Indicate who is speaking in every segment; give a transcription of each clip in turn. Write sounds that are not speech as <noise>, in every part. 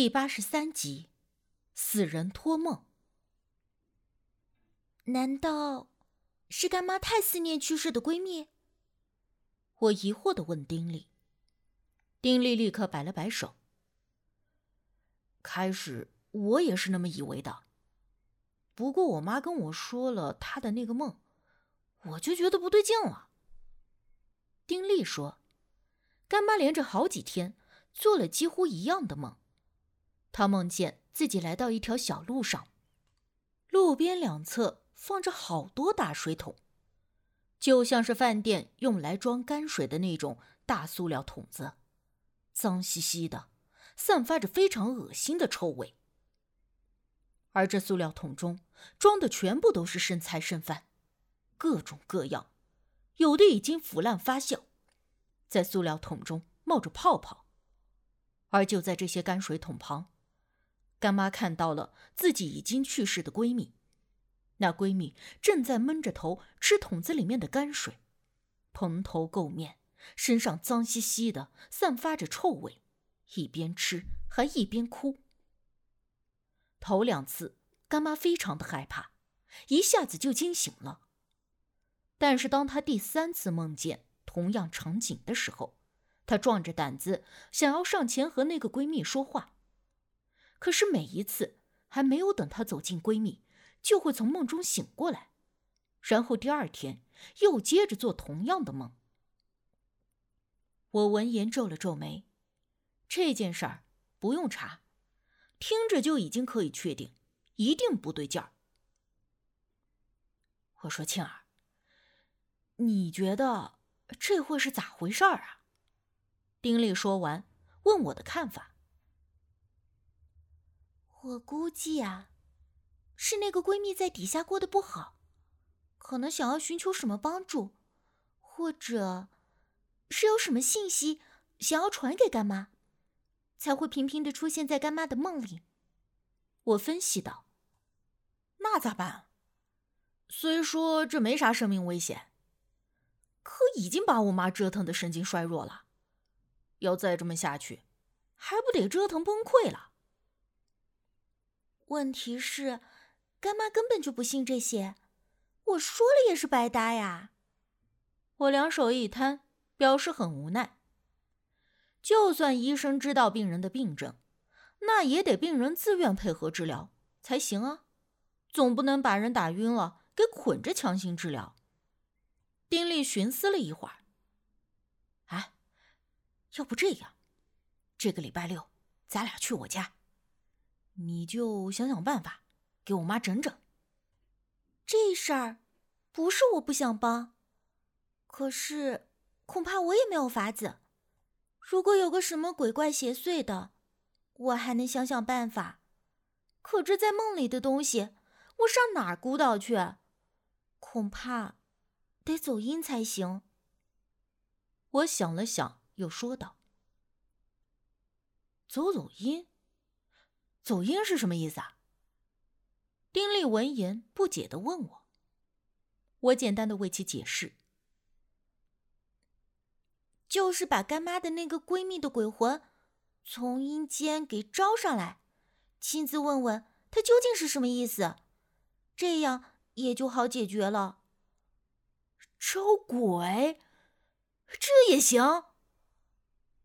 Speaker 1: 第八十三集，死人托梦。
Speaker 2: 难道是干妈太思念去世的闺蜜？
Speaker 1: 我疑惑的问丁力。丁力立刻摆了摆手。开始我也是那么以为的，不过我妈跟我说了她的那个梦，我就觉得不对劲了。丁力说，干妈连着好几天做了几乎一样的梦。他梦见自己来到一条小路上，路边两侧放着好多大水桶，就像是饭店用来装泔水的那种大塑料桶子，脏兮兮的，散发着非常恶心的臭味。而这塑料桶中装的全部都是剩菜剩饭，各种各样，有的已经腐烂发酵，在塑料桶中冒着泡泡。而就在这些泔水桶旁，干妈看到了自己已经去世的闺蜜，那闺蜜正在闷着头吃桶子里面的泔水，蓬头垢面，身上脏兮兮的，散发着臭味，一边吃还一边哭。头两次，干妈非常的害怕，一下子就惊醒了。但是当她第三次梦见同样场景的时候，她壮着胆子想要上前和那个闺蜜说话。可是每一次，还没有等她走进闺蜜，就会从梦中醒过来，然后第二天又接着做同样的梦。我闻言皱了皱眉，这件事儿不用查，听着就已经可以确定，一定不对劲儿。我说：“庆儿，你觉得这会是咋回事儿啊？”丁力说完，问我的看法。
Speaker 2: 我估计啊，是那个闺蜜在底下过得不好，可能想要寻求什么帮助，或者是有什么信息想要传给干妈，才会频频的出现在干妈的梦里。
Speaker 1: 我分析道：“那咋办？虽说这没啥生命危险，可已经把我妈折腾的神经衰弱了，要再这么下去，还不得折腾崩溃了？”
Speaker 2: 问题是，干妈根本就不信这些，我说了也是白搭呀。
Speaker 1: 我两手一摊，表示很无奈。就算医生知道病人的病症，那也得病人自愿配合治疗才行啊，总不能把人打晕了给捆着强行治疗。丁力寻思了一会儿，哎，要不这样，这个礼拜六咱俩去我家。你就想想办法，给我妈整整。
Speaker 2: 这事儿不是我不想帮，可是恐怕我也没有法子。如果有个什么鬼怪邪祟的，我还能想想办法。可这在梦里的东西，我上哪儿鼓捣去？恐怕得走阴才行。
Speaker 1: 我想了想，又说道：“走走阴。”走音是什么意思啊？丁力闻言不解的问我。我简单的为其解释，
Speaker 2: 就是把干妈的那个闺蜜的鬼魂从阴间给招上来，亲自问问她究竟是什么意思，这样也就好解决了。
Speaker 1: 招鬼，这也行？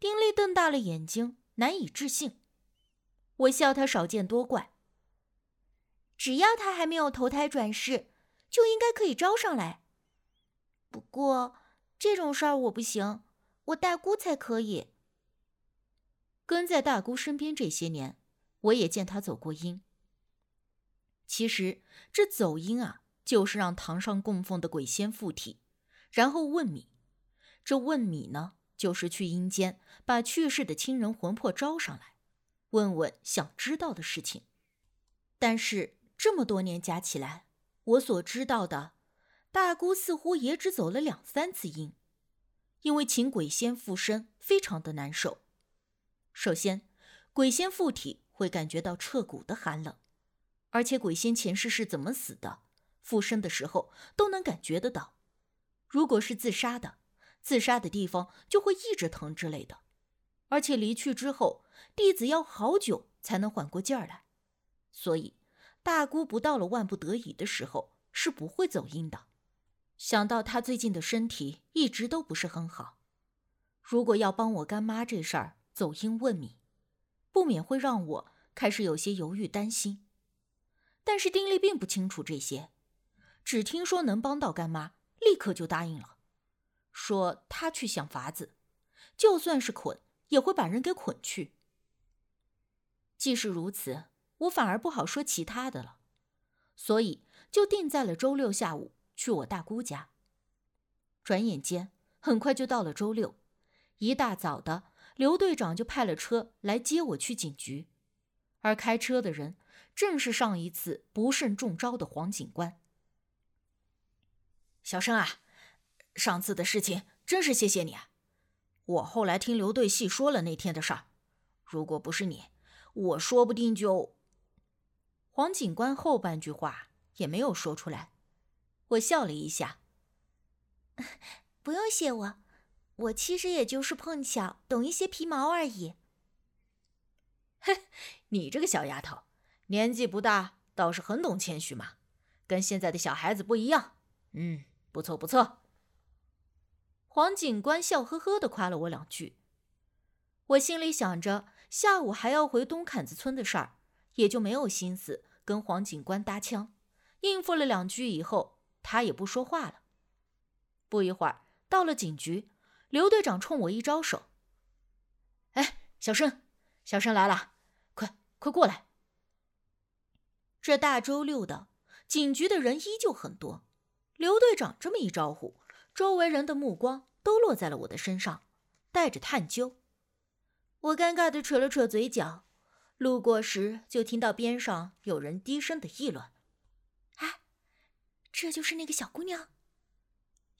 Speaker 1: 丁力瞪大了眼睛，难以置信。我笑他少见多怪。
Speaker 2: 只要他还没有投胎转世，就应该可以招上来。不过这种事儿我不行，我大姑才可以。
Speaker 1: 跟在大姑身边这些年，我也见她走过阴。其实这走阴啊，就是让堂上供奉的鬼仙附体，然后问米。这问米呢，就是去阴间把去世的亲人魂魄招上来。问问想知道的事情，但是这么多年加起来，我所知道的，大姑似乎也只走了两三次阴，因为请鬼仙附身非常的难受。首先，鬼仙附体会感觉到彻骨的寒冷，而且鬼仙前世是怎么死的，附身的时候都能感觉得到。如果是自杀的，自杀的地方就会一直疼之类的。而且离去之后，弟子要好久才能缓过劲儿来，所以大姑不到了万不得已的时候是不会走阴的。想到她最近的身体一直都不是很好，如果要帮我干妈这事儿走阴问米，不免会让我开始有些犹豫担心。但是丁力并不清楚这些，只听说能帮到干妈，立刻就答应了，说他去想法子，就算是捆，也会把人给捆去。既是如此，我反而不好说其他的了，所以就定在了周六下午去我大姑家。转眼间，很快就到了周六，一大早的，刘队长就派了车来接我去警局，而开车的人正是上一次不慎中招的黄警官。小生啊，上次的事情真是谢谢你啊！我后来听刘队细说了那天的事儿，如果不是你。我说不定就……黄警官后半句话也没有说出来。我笑了一下，<laughs>
Speaker 2: 不用谢我，我其实也就是碰巧懂一些皮毛而已。<laughs>
Speaker 1: 嘿，你这个小丫头，年纪不大，倒是很懂谦虚嘛，跟现在的小孩子不一样。嗯，不错不错。黄警官笑呵呵的夸了我两句，我心里想着。下午还要回东坎子村的事儿，也就没有心思跟黄警官搭腔，应付了两句以后，他也不说话了。不一会儿，到了警局，刘队长冲我一招手：“哎，小生，小生来了，快快过来。”这大周六的，警局的人依旧很多。刘队长这么一招呼，周围人的目光都落在了我的身上，带着探究。我尴尬的扯了扯嘴角，路过时就听到边上有人低声的议论：“
Speaker 2: 哎，这就是那个小姑娘？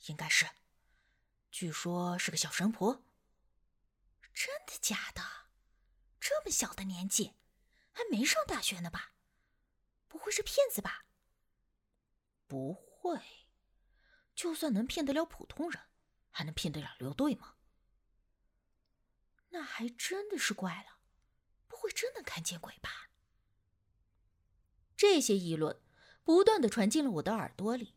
Speaker 1: 应该是，据说是个小神婆。
Speaker 2: 真的假的？这么小的年纪，还没上大学呢吧？不会是骗子吧？
Speaker 1: 不会，就算能骗得了普通人，还能骗得了刘队吗？”
Speaker 2: 那还真的是怪了，不会真的看见鬼吧？
Speaker 1: 这些议论不断的传进了我的耳朵里，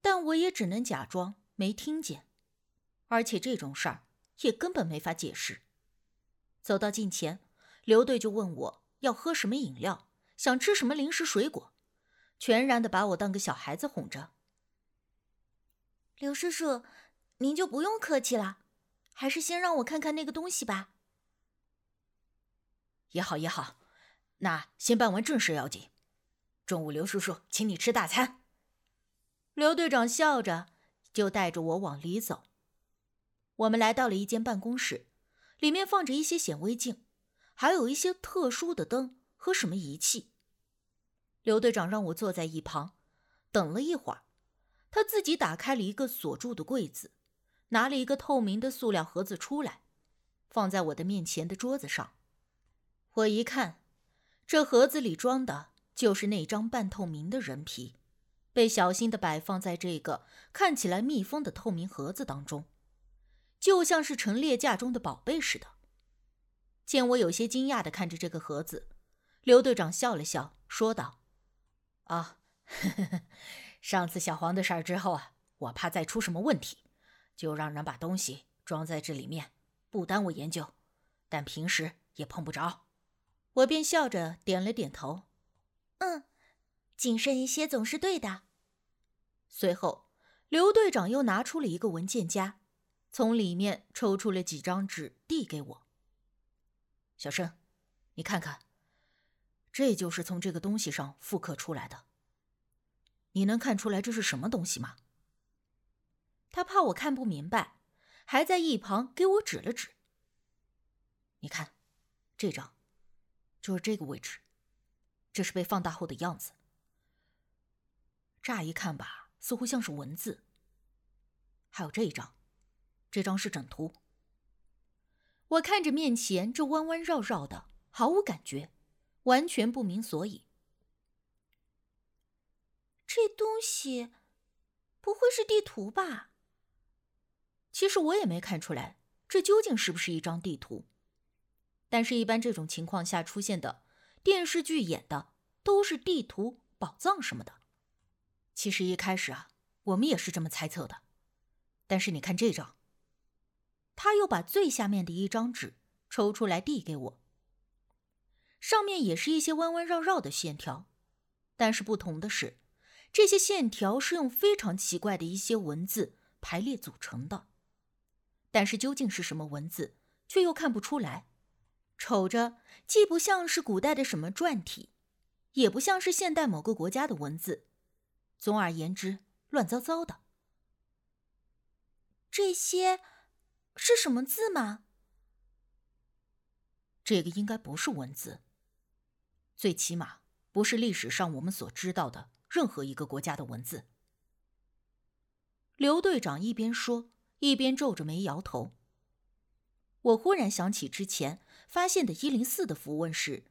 Speaker 1: 但我也只能假装没听见。而且这种事儿也根本没法解释。走到近前，刘队就问我要喝什么饮料，想吃什么零食水果，全然的把我当个小孩子哄着。
Speaker 2: 刘叔叔，您就不用客气了。还是先让我看看那个东西吧。
Speaker 1: 也好也好，那先办完正事要紧。中午刘叔叔请你吃大餐。刘队长笑着，就带着我往里走。我们来到了一间办公室，里面放着一些显微镜，还有一些特殊的灯和什么仪器。刘队长让我坐在一旁，等了一会儿，他自己打开了一个锁住的柜子。拿了一个透明的塑料盒子出来，放在我的面前的桌子上。我一看，这盒子里装的就是那张半透明的人皮，被小心的摆放在这个看起来密封的透明盒子当中，就像是陈列架中的宝贝似的。见我有些惊讶的看着这个盒子，刘队长笑了笑，说道：“啊，呵 <laughs> 呵上次小黄的事儿之后啊，我怕再出什么问题。”就让人把东西装在这里面，不耽误研究，但平时也碰不着。我便笑着点了点头，
Speaker 2: 嗯，谨慎一些总是对的。
Speaker 1: 随后，刘队长又拿出了一个文件夹，从里面抽出了几张纸递给我。小生，你看看，这就是从这个东西上复刻出来的。你能看出来这是什么东西吗？他怕我看不明白，还在一旁给我指了指。你看，这张，就是这个位置，这是被放大后的样子。乍一看吧，似乎像是文字。还有这一张，这张是整图。我看着面前这弯弯绕绕的，毫无感觉，完全不明所以。
Speaker 2: 这东西，不会是地图吧？
Speaker 1: 其实我也没看出来，这究竟是不是一张地图？但是，一般这种情况下出现的电视剧演的都是地图、宝藏什么的。其实一开始啊，我们也是这么猜测的。但是你看这张，他又把最下面的一张纸抽出来递给我，上面也是一些弯弯绕绕的线条，但是不同的是，这些线条是用非常奇怪的一些文字排列组成的。但是究竟是什么文字，却又看不出来。瞅着既不像是古代的什么篆体，也不像是现代某个国家的文字。总而言之，乱糟糟的。
Speaker 2: 这些是什么字吗？
Speaker 1: 这个应该不是文字，最起码不是历史上我们所知道的任何一个国家的文字。刘队长一边说。一边皱着眉摇头。我忽然想起之前发现的一零四的符文时，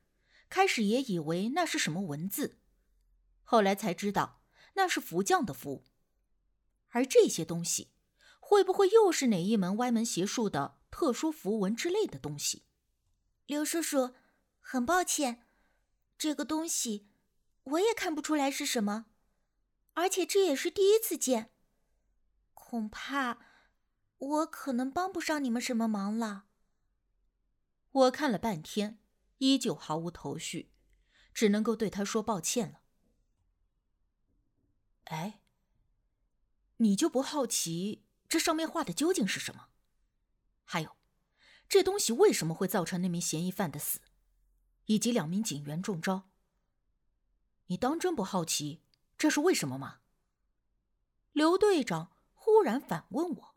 Speaker 1: 开始也以为那是什么文字，后来才知道那是符匠的符。而这些东西，会不会又是哪一门歪门邪术的特殊符文之类的东西？
Speaker 2: 刘叔叔，很抱歉，这个东西我也看不出来是什么，而且这也是第一次见，恐怕。我可能帮不上你们什么忙了。
Speaker 1: 我看了半天，依旧毫无头绪，只能够对他说抱歉了。哎，你就不好奇这上面画的究竟是什么？还有，这东西为什么会造成那名嫌疑犯的死，以及两名警员中招？你当真不好奇这是为什么吗？刘队长忽然反问我。